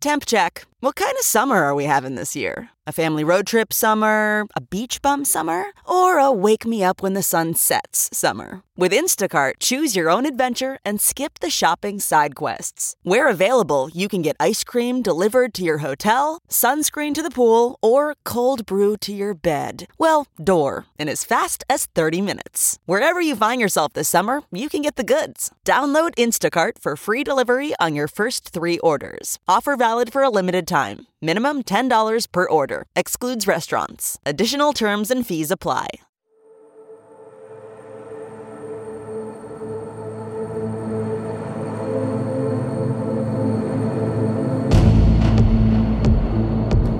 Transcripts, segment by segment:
Temp check. What kind of summer are we having this year? A family road trip summer? A beach bum summer? Or a wake me up when the sun sets summer? With Instacart, choose your own adventure and skip the shopping side quests. Where available, you can get ice cream delivered to your hotel, sunscreen to the pool, or cold brew to your bed. Well, door, in as fast as 30 minutes. Wherever you find yourself this summer, you can get the goods. Download Instacart for free delivery on your first three orders. Offer valid for a limited time. Minimum $10 per order. Excludes restaurants. Additional terms and fees apply.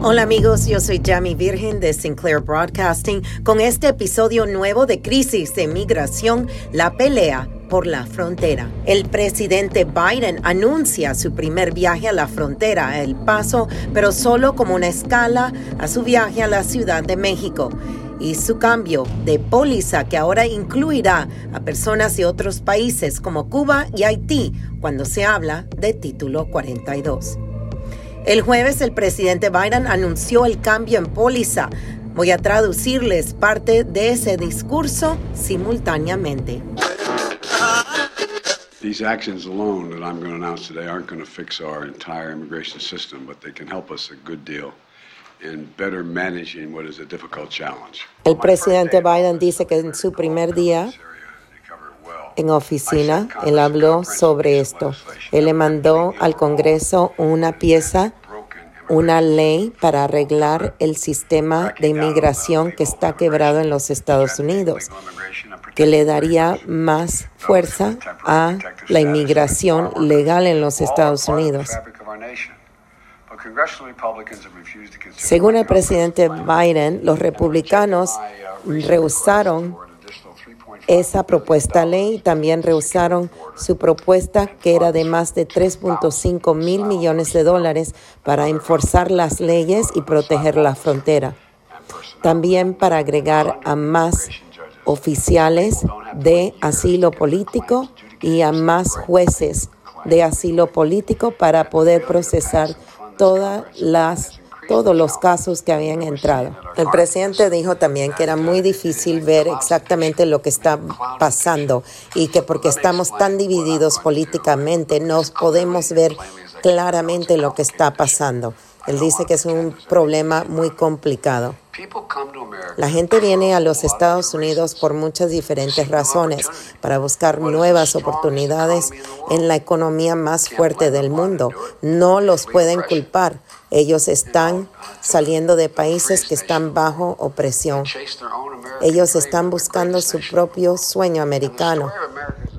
Hola amigos, yo soy Jamie Virgen de Sinclair Broadcasting con este episodio nuevo de Crisis de Migración, la pelea por la frontera. El presidente Biden anuncia su primer viaje a la frontera, El Paso, pero solo como una escala a su viaje a la Ciudad de México y su cambio de póliza que ahora incluirá a personas de otros países como Cuba y Haití cuando se habla de título 42. El jueves el presidente Biden anunció el cambio en póliza. Voy a traducirles parte de ese discurso simultáneamente. These actions alone that I'm going to announce today aren't going to fix our entire immigration system, but they can help us a good deal in better managing what is a difficult challenge. El presidente Biden dice que en su primer día en oficina, él habló sobre esto. Él le mandó al Congreso una pieza, una ley para arreglar el sistema de inmigración que está quebrado en los Estados Unidos, que le daría más fuerza a la inmigración legal en los Estados Unidos. Según el presidente Biden, los republicanos rehusaron esa propuesta ley también rehusaron su propuesta que era de más de 3.5 mil millones de dólares para enforzar las leyes y proteger la frontera. También para agregar a más oficiales de asilo político y a más jueces de asilo político para poder procesar todas las todos los casos que habían entrado. El presidente dijo también que era muy difícil ver exactamente lo que está pasando y que porque estamos tan divididos políticamente no podemos ver claramente lo que está pasando. Él dice que es un problema muy complicado. La gente viene a los Estados Unidos por muchas diferentes razones, para buscar nuevas oportunidades en la economía más fuerte del mundo. No los pueden culpar. Ellos están saliendo de países que están bajo opresión. Ellos están buscando su propio sueño americano.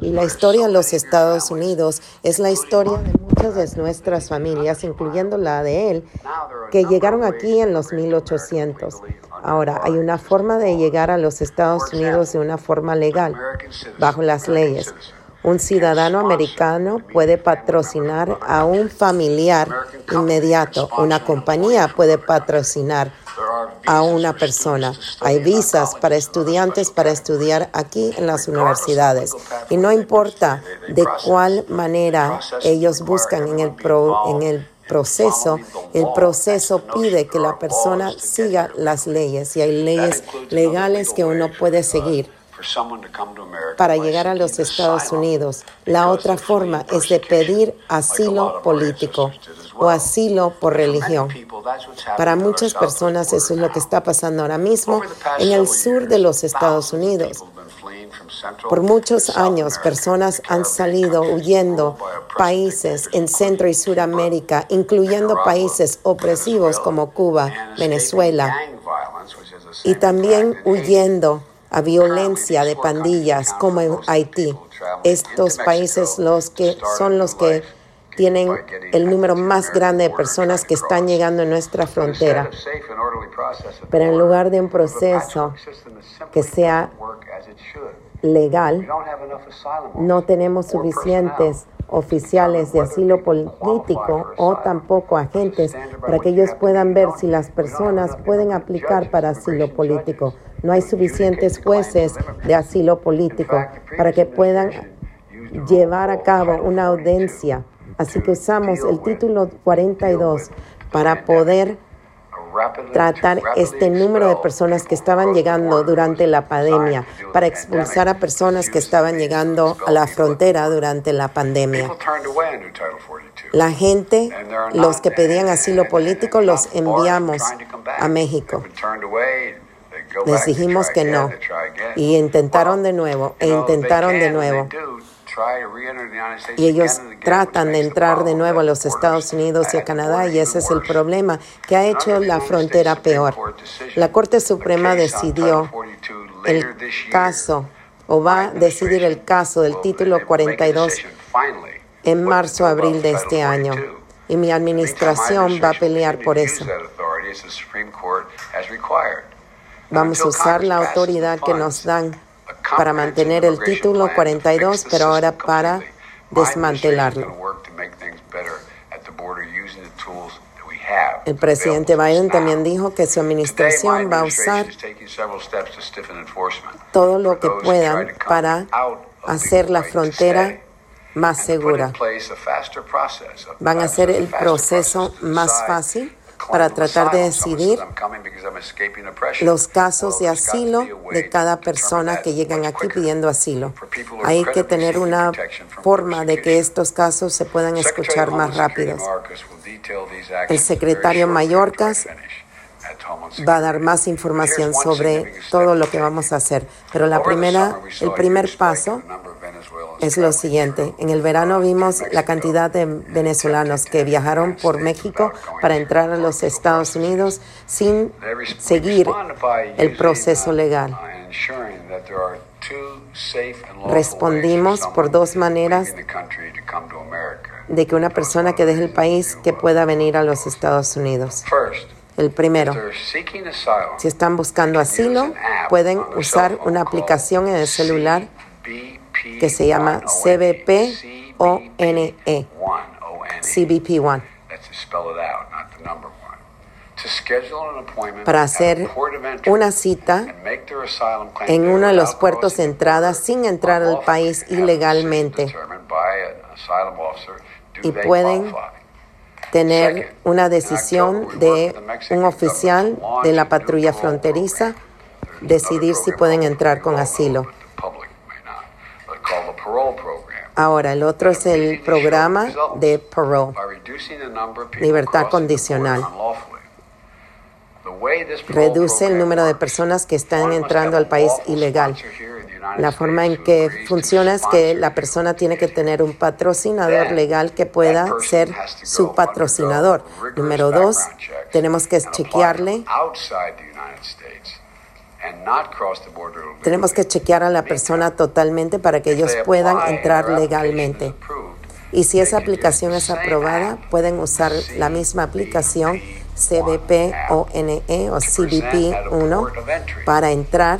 Y la historia de los Estados Unidos es la historia de muchas de nuestras familias, incluyendo la de él, que llegaron aquí en los 1800. Ahora, hay una forma de llegar a los Estados Unidos de una forma legal, bajo las leyes. Un ciudadano americano puede patrocinar a un familiar inmediato. Una compañía puede patrocinar a una persona. Hay visas para estudiantes para estudiar aquí en las universidades. Y no importa de cuál manera ellos buscan en el, en el proceso, el proceso pide que la persona siga las leyes y hay leyes legales que uno puede seguir para llegar a los Estados Unidos. La otra forma es de pedir asilo político o asilo por religión. Para muchas personas eso es lo que está pasando ahora mismo en el sur de los Estados Unidos. Por muchos años, personas han salido huyendo países en Centro y Suramérica, incluyendo países opresivos como Cuba, Venezuela, y también huyendo a violencia de pandillas como en Haití. Estos países los que son los que tienen el número más grande de personas que están llegando a nuestra frontera. Pero en lugar de un proceso que sea legal, no tenemos suficientes oficiales de asilo político o tampoco agentes para que ellos puedan ver si las personas pueden aplicar para asilo político. No hay suficientes jueces de asilo político para que puedan llevar a cabo una audiencia. Así que usamos el título 42 para poder tratar este número de personas que estaban llegando durante la pandemia, para expulsar a personas que estaban llegando a la frontera durante la pandemia. La gente, los que pedían asilo político, los enviamos a México. Les dijimos que no. Y intentaron de nuevo, e intentaron de nuevo. Y ellos tratan de entrar de nuevo a los Estados Unidos y a Canadá y ese es el problema que ha hecho la frontera peor. La Corte Suprema decidió el caso o va a decidir el caso del título 42 en marzo abril de este año. y mi administración va a pelear por eso. Vamos a usar la autoridad que nos dan para mantener el título 42, pero ahora para desmantelarlo. El presidente Biden también dijo que su administración va a usar todo lo que puedan para hacer la frontera más segura. Van a hacer el proceso más fácil para tratar de decidir los casos de asilo de cada persona que llegan aquí pidiendo asilo. Hay que tener una forma de que estos casos se puedan escuchar más rápidos. El secretario Mayorkas va a dar más información sobre todo lo que vamos a hacer. Pero la primera, el primer paso es lo siguiente. En el verano vimos la cantidad de venezolanos que viajaron por México para entrar a los Estados Unidos sin seguir el proceso legal. Respondimos por dos maneras de que una persona que deje el país que pueda venir a los Estados Unidos. El primero, si están buscando asilo, pueden usar una aplicación en el celular que se llama CBP-ONE, CBP-1, para hacer una cita en uno de los puertos de entrada sin entrar al país ilegalmente. Y pueden tener una decisión de un oficial de la patrulla fronteriza decidir si pueden entrar con asilo. Ahora, el otro es el programa de parole, libertad condicional. Reduce el número de personas que están entrando al país ilegal. La forma en que funciona es que la persona tiene que tener un patrocinador legal que pueda ser su patrocinador. Número dos, tenemos que chequearle tenemos que chequear a la persona totalmente para que ellos puedan entrar legalmente. Y si esa aplicación es aprobada, pueden usar la misma aplicación CBP ONE o CBP 1 para entrar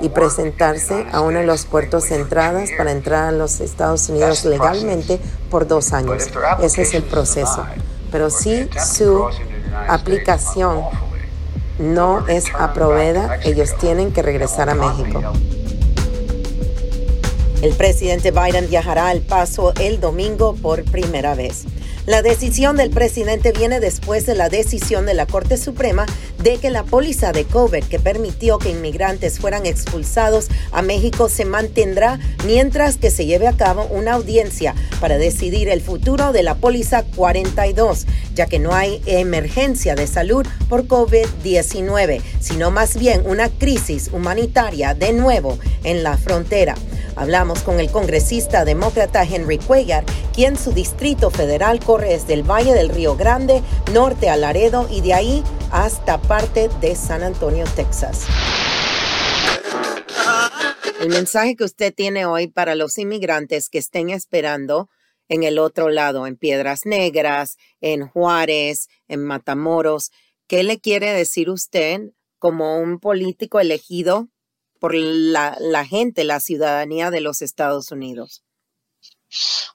y presentarse a uno de los puertos de entradas para entrar a los Estados Unidos legalmente por dos años. Ese es el proceso. Pero si su aplicación no es aprobada, ellos tienen que regresar a México. El presidente Biden viajará al paso el domingo por primera vez. La decisión del presidente viene después de la decisión de la Corte Suprema de que la póliza de COVID que permitió que inmigrantes fueran expulsados a México se mantendrá mientras que se lleve a cabo una audiencia para decidir el futuro de la póliza 42, ya que no hay emergencia de salud por COVID-19, sino más bien una crisis humanitaria de nuevo en la frontera. Hablamos con el congresista demócrata Henry Cuellar, quien su distrito federal corre desde el Valle del Río Grande, norte a Laredo y de ahí hasta parte de San Antonio, Texas. El mensaje que usted tiene hoy para los inmigrantes que estén esperando en el otro lado, en Piedras Negras, en Juárez, en Matamoros, ¿qué le quiere decir usted como un político elegido por la, la gente, la ciudadanía de los Estados Unidos?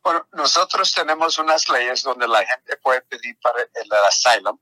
Bueno, nosotros tenemos unas leyes donde la gente puede pedir para el asylum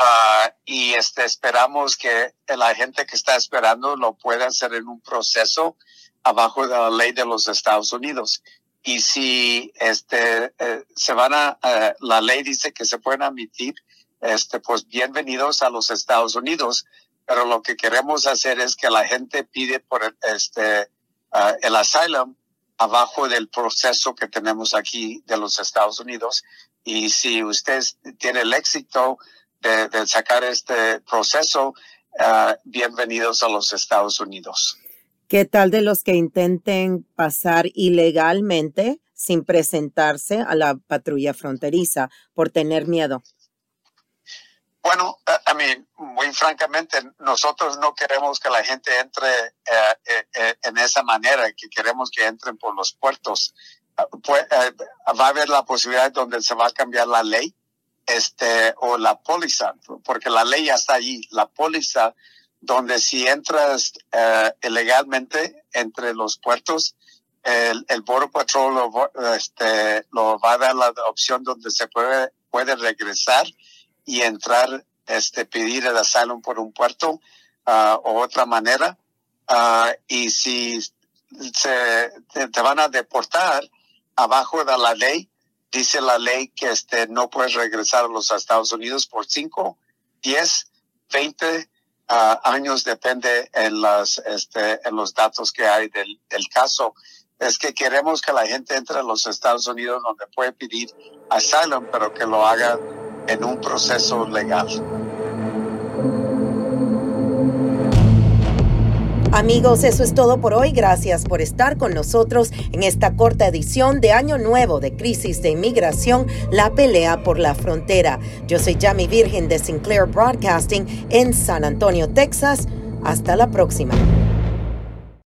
uh, y este, esperamos que la gente que está esperando lo pueda hacer en un proceso abajo de la ley de los Estados Unidos. y si este eh, se van a la ley dice que se pueden admitir este pues bienvenidos a los Estados Unidos pero lo que queremos hacer es que la gente pide por este uh, el asylum abajo del proceso que tenemos aquí de los Estados Unidos y si usted tiene el éxito de, de sacar este proceso uh, bienvenidos a los Estados Unidos. ¿Qué tal de los que intenten pasar ilegalmente sin presentarse a la patrulla fronteriza por tener miedo? Bueno, a mí, muy francamente, nosotros no queremos que la gente entre eh, eh, eh, en esa manera, que queremos que entren por los puertos. Pues, va a haber la posibilidad donde se va a cambiar la ley este, o la póliza, porque la ley ya está allí. La póliza, donde si entras ilegalmente entre los puertos, el, el Border Patrol lo, este, lo va a dar la opción donde se puede, puede regresar y entrar, este, pedir el asylum por un puerto uh, o otra manera. Uh, y si se, te, van a deportar abajo de la ley, dice la ley que este, no puedes regresar a los Estados Unidos por 5, 10, 20 años, depende en, las, este, en los datos que hay del, del caso es que queremos que la gente entre a los Estados Unidos donde puede pedir asylum, pero que lo haga en un proceso legal. Amigos, eso es todo por hoy. Gracias por estar con nosotros en esta corta edición de Año Nuevo de Crisis de Inmigración, la pelea por la frontera. Yo soy Jamie Virgen de Sinclair Broadcasting en San Antonio, Texas. Hasta la próxima.